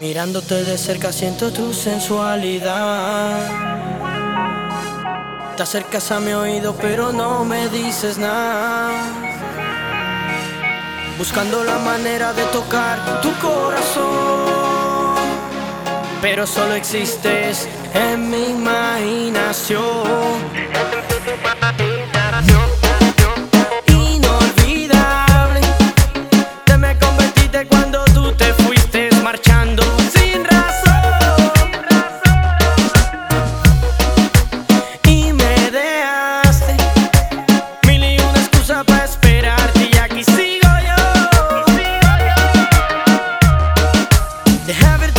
Mirándote de cerca siento tu sensualidad. Te acercas a mi oído pero no me dices nada. Buscando la manera de tocar tu corazón. Pero solo existes en mi imaginación. have it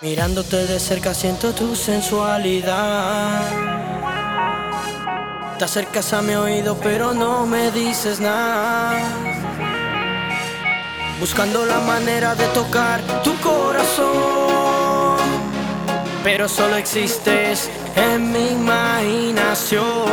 Mirándote de cerca siento tu sensualidad. Te acercas a mi oído pero no me dices nada. Buscando la manera de tocar tu corazón. Pero solo existes en mi imaginación.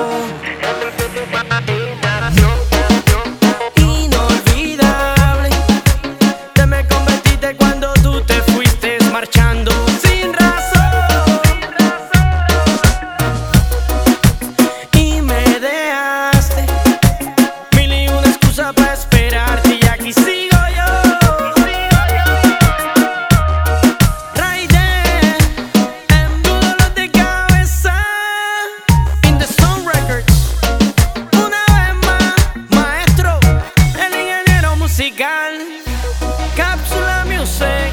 Cápsula Music,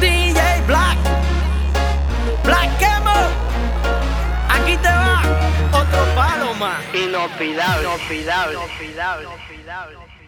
DJ Black, Black Camo. Aquí te va otro palo más. Inolvidable, inolvidable, inolvidable, inolvidable.